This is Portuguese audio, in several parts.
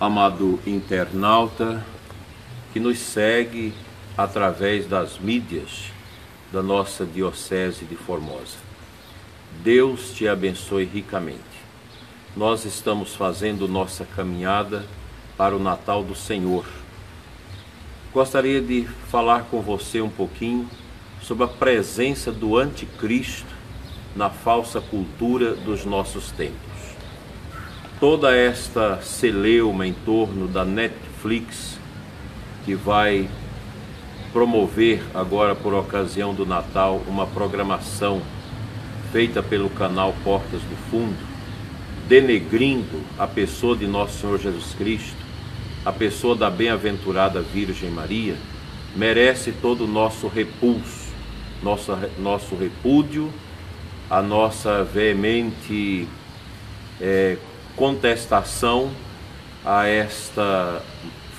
Amado internauta que nos segue através das mídias da nossa Diocese de Formosa. Deus te abençoe ricamente. Nós estamos fazendo nossa caminhada para o Natal do Senhor. Gostaria de falar com você um pouquinho sobre a presença do Anticristo na falsa cultura dos nossos tempos. Toda esta celeuma em torno da Netflix, que vai promover agora por ocasião do Natal uma programação feita pelo canal Portas do Fundo, denegrindo a pessoa de nosso Senhor Jesus Cristo, a pessoa da bem-aventurada Virgem Maria, merece todo o nosso repulso, nosso, nosso repúdio, a nossa veemente é, contestação a esta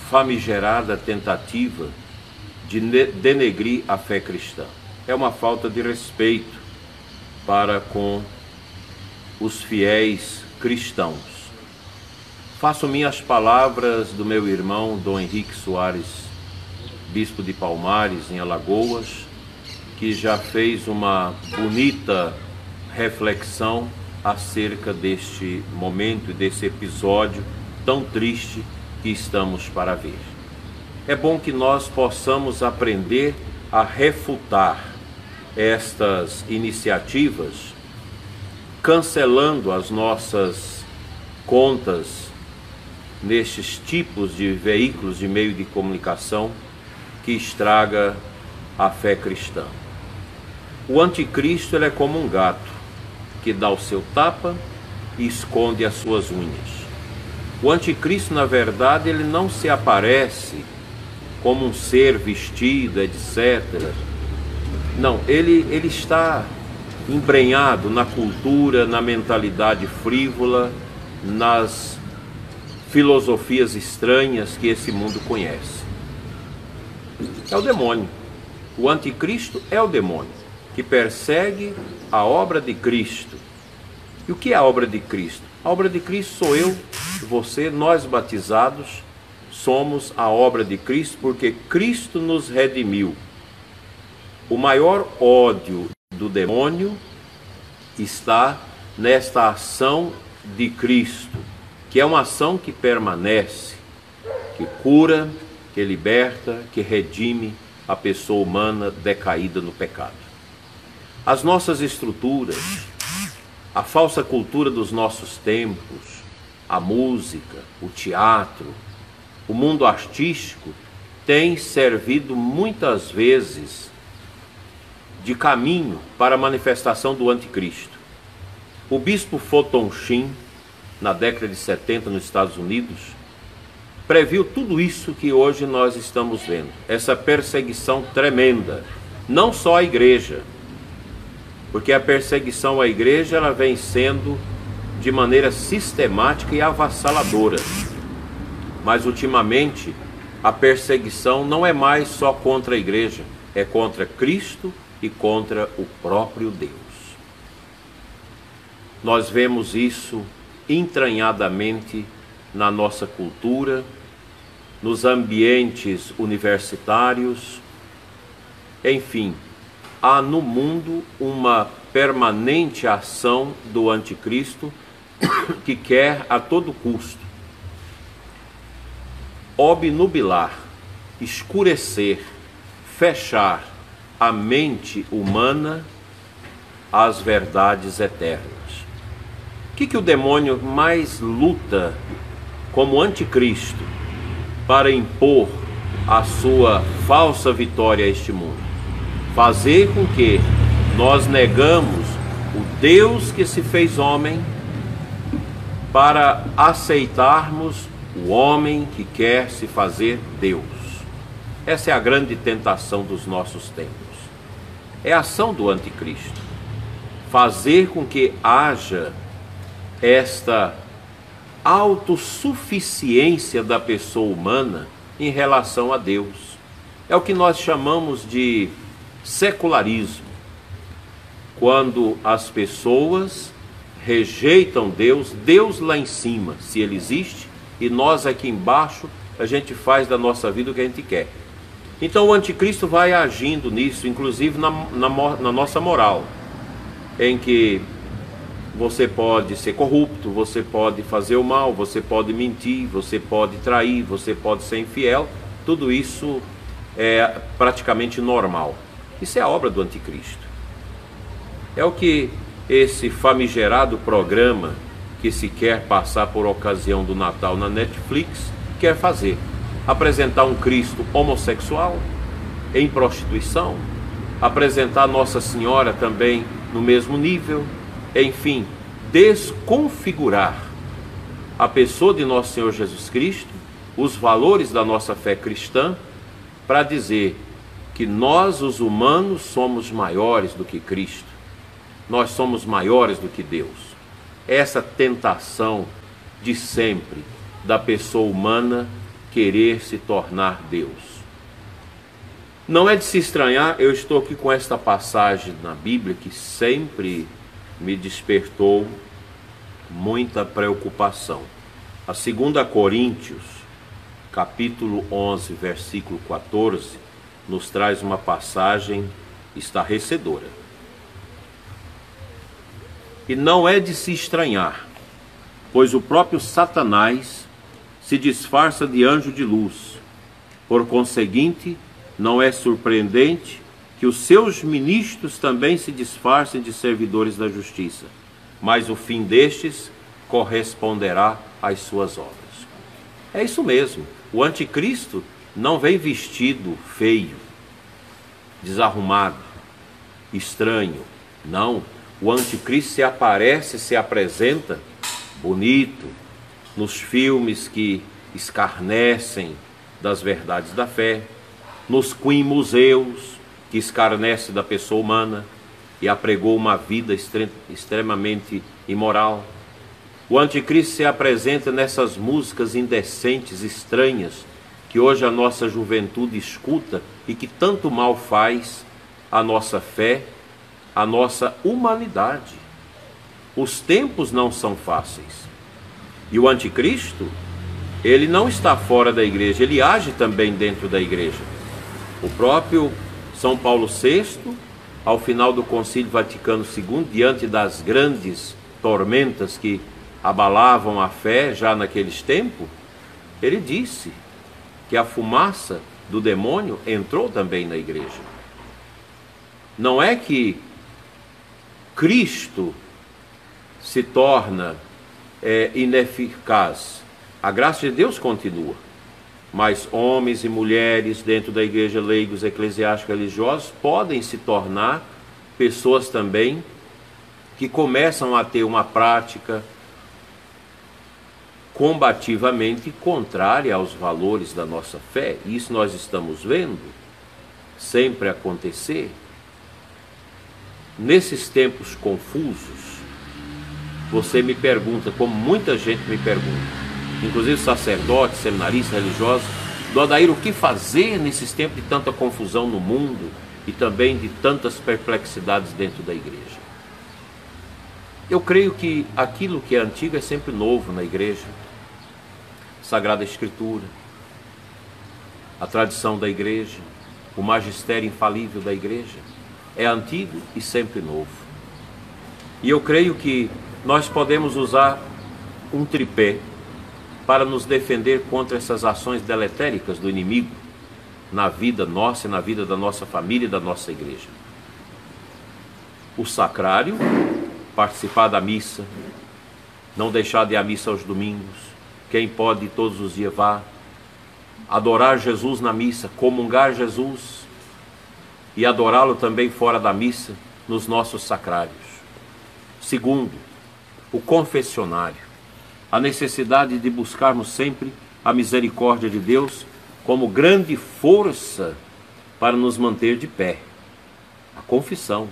famigerada tentativa de denegrir a fé cristã. É uma falta de respeito para com os fiéis cristãos. Faço minhas palavras do meu irmão Dom Henrique Soares, bispo de Palmares, em Alagoas, que já fez uma bonita reflexão acerca deste momento e desse episódio tão triste que estamos para ver. É bom que nós possamos aprender a refutar estas iniciativas, cancelando as nossas contas nestes tipos de veículos de meio de comunicação que estraga a fé cristã. O anticristo ele é como um gato que dá o seu tapa e esconde as suas unhas. O anticristo, na verdade, ele não se aparece como um ser vestido, etc. Não, ele, ele está embrenhado na cultura, na mentalidade frívola, nas filosofias estranhas que esse mundo conhece. É o demônio. O anticristo é o demônio que persegue a obra de Cristo. E o que é a obra de Cristo? A obra de Cristo sou eu, você, nós batizados, somos a obra de Cristo porque Cristo nos redimiu. O maior ódio do demônio está nesta ação de Cristo, que é uma ação que permanece, que cura, que liberta, que redime a pessoa humana decaída no pecado. As nossas estruturas, a falsa cultura dos nossos tempos, a música, o teatro, o mundo artístico tem servido muitas vezes de caminho para a manifestação do anticristo. O bispo Photon Shin, na década de 70 nos Estados Unidos, previu tudo isso que hoje nós estamos vendo, essa perseguição tremenda, não só à igreja, porque a perseguição à igreja ela vem sendo de maneira sistemática e avassaladora. Mas ultimamente a perseguição não é mais só contra a igreja, é contra Cristo e contra o próprio Deus. Nós vemos isso entranhadamente na nossa cultura, nos ambientes universitários, enfim, há no mundo uma permanente ação do anticristo que quer a todo custo obnubilar, escurecer, fechar a mente humana às verdades eternas. Que, que o demônio mais luta como anticristo para impor a sua falsa vitória a este mundo? Fazer com que nós negamos o Deus que se fez homem para aceitarmos o homem que quer se fazer Deus. Essa é a grande tentação dos nossos tempos. É a ação do anticristo. Fazer com que haja esta autossuficiência da pessoa humana em relação a Deus. é o que nós chamamos de secularismo. Quando as pessoas rejeitam Deus, Deus lá em cima, se ele existe, e nós aqui embaixo, a gente faz da nossa vida o que a gente quer. Então o anticristo vai agindo nisso, inclusive na, na, na nossa moral, em que você pode ser corrupto, você pode fazer o mal, você pode mentir, você pode trair, você pode ser infiel, tudo isso é praticamente normal. Isso é a obra do anticristo. É o que esse famigerado programa que se quer passar por ocasião do Natal na Netflix quer fazer. Apresentar um Cristo homossexual, em prostituição, apresentar Nossa Senhora também no mesmo nível, enfim, desconfigurar a pessoa de nosso Senhor Jesus Cristo, os valores da nossa fé cristã, para dizer que nós, os humanos, somos maiores do que Cristo, nós somos maiores do que Deus. Essa tentação de sempre da pessoa humana querer se tornar Deus. Não é de se estranhar, eu estou aqui com esta passagem na Bíblia que sempre me despertou muita preocupação. A 2 Coríntios, capítulo 11, versículo 14, nos traz uma passagem estarrecedora. E não é de se estranhar, pois o próprio Satanás se disfarça de anjo de luz. Por conseguinte, não é surpreendente que os seus ministros também se disfarcem de servidores da justiça, mas o fim destes corresponderá às suas obras. É isso mesmo. O anticristo não vem vestido feio, desarrumado, estranho. Não. O anticristo se aparece, se apresenta bonito nos filmes que escarnecem das verdades da fé, nos Queen Museus, que escarnece da pessoa humana e apregou uma vida extremamente imoral. O anticristo se apresenta nessas músicas indecentes, estranhas, que hoje a nossa juventude escuta e que tanto mal faz à nossa fé, à nossa humanidade. Os tempos não são fáceis. E o anticristo, ele não está fora da igreja, ele age também dentro da igreja. O próprio São Paulo VI, ao final do Concílio Vaticano II, diante das grandes tormentas que abalavam a fé já naqueles tempos, ele disse que a fumaça do demônio entrou também na igreja. Não é que Cristo se torna é, ineficaz. A graça de Deus continua mas homens e mulheres dentro da igreja, leigos, eclesiásticos, religiosos, podem se tornar pessoas também que começam a ter uma prática combativamente contrária aos valores da nossa fé. Isso nós estamos vendo sempre acontecer. Nesses tempos confusos, você me pergunta, como muita gente me pergunta, inclusive sacerdotes, seminaristas, religiosos, do Adair, o que fazer nesses tempos de tanta confusão no mundo e também de tantas perplexidades dentro da igreja? Eu creio que aquilo que é antigo é sempre novo na igreja. Sagrada Escritura, a tradição da igreja, o magistério infalível da igreja é antigo e sempre novo. E eu creio que nós podemos usar um tripé para nos defender contra essas ações deletéricas do inimigo na vida nossa e na vida da nossa família e da nossa igreja. O sacrário, participar da missa, não deixar de ir à missa aos domingos, quem pode todos os dias vá, adorar Jesus na missa, comungar Jesus e adorá-lo também fora da missa, nos nossos sacrários. Segundo, o confessionário a necessidade de buscarmos sempre a misericórdia de Deus como grande força para nos manter de pé. A confissão,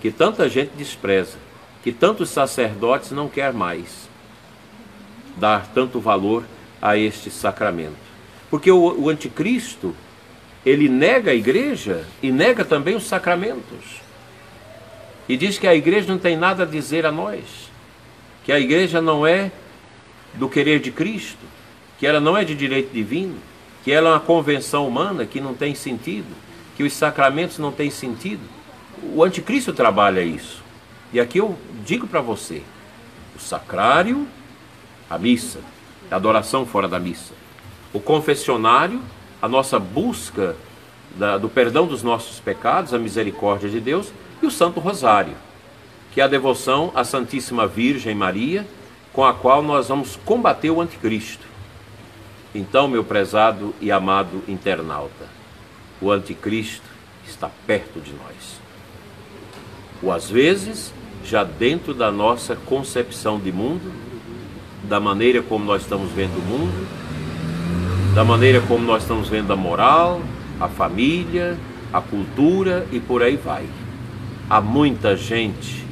que tanta gente despreza, que tantos sacerdotes não quer mais dar tanto valor a este sacramento. Porque o, o anticristo, ele nega a igreja e nega também os sacramentos. E diz que a igreja não tem nada a dizer a nós, que a igreja não é do querer de Cristo, que ela não é de direito divino, que ela é uma convenção humana que não tem sentido, que os sacramentos não têm sentido. O anticristo trabalha isso. E aqui eu digo para você: o sacrário, a missa, a adoração fora da missa, o confessionário, a nossa busca da, do perdão dos nossos pecados, a misericórdia de Deus, e o Santo Rosário, que é a devoção à Santíssima Virgem Maria, com a qual nós vamos combater o anticristo. Então, meu prezado e amado internauta, o anticristo está perto de nós. Ou às vezes, já dentro da nossa concepção de mundo, da maneira como nós estamos vendo o mundo, da maneira como nós estamos vendo a moral, a família, a cultura e por aí vai. Há muita gente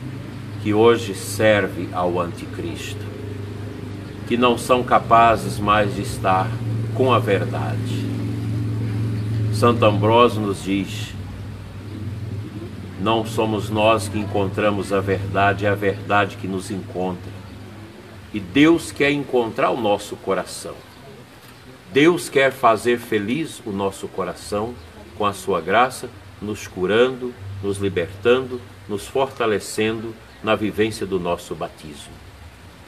que hoje serve ao anticristo, que não são capazes mais de estar com a verdade. Santo Ambrósio nos diz: não somos nós que encontramos a verdade, é a verdade que nos encontra. E Deus quer encontrar o nosso coração. Deus quer fazer feliz o nosso coração com a sua graça, nos curando, nos libertando, nos fortalecendo na vivência do nosso batismo.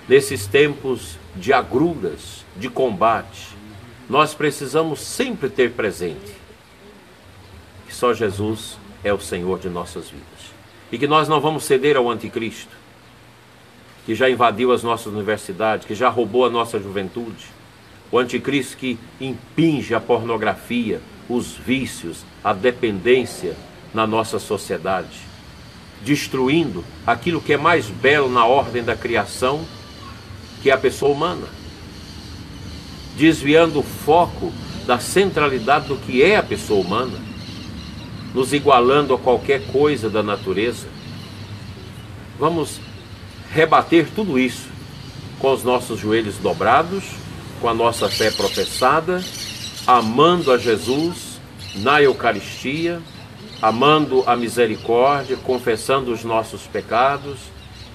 Nesses tempos de agruras, de combate, nós precisamos sempre ter presente que só Jesus é o Senhor de nossas vidas e que nós não vamos ceder ao anticristo, que já invadiu as nossas universidades, que já roubou a nossa juventude. O anticristo que impinge a pornografia, os vícios, a dependência na nossa sociedade, destruindo aquilo que é mais belo na ordem da criação, que é a pessoa humana, desviando o foco da centralidade do que é a pessoa humana, nos igualando a qualquer coisa da natureza. Vamos rebater tudo isso com os nossos joelhos dobrados com a nossa fé professada, amando a Jesus na Eucaristia, amando a misericórdia, confessando os nossos pecados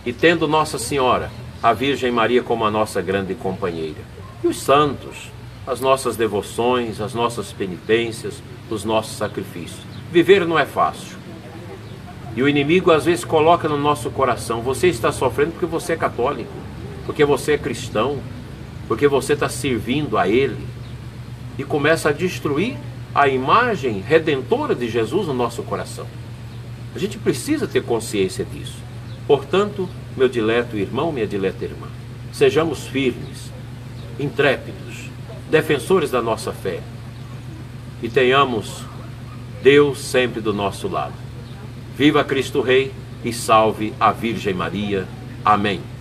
e tendo Nossa Senhora, a Virgem Maria, como a nossa grande companheira. E os santos, as nossas devoções, as nossas penitências, os nossos sacrifícios. Viver não é fácil. E o inimigo às vezes coloca no nosso coração: você está sofrendo porque você é católico, porque você é cristão, porque você está servindo a Ele e começa a destruir a imagem redentora de Jesus no nosso coração. A gente precisa ter consciência disso. Portanto, meu dileto irmão, minha dileta irmã, sejamos firmes, intrépidos, defensores da nossa fé e tenhamos Deus sempre do nosso lado. Viva Cristo Rei e salve a Virgem Maria. Amém.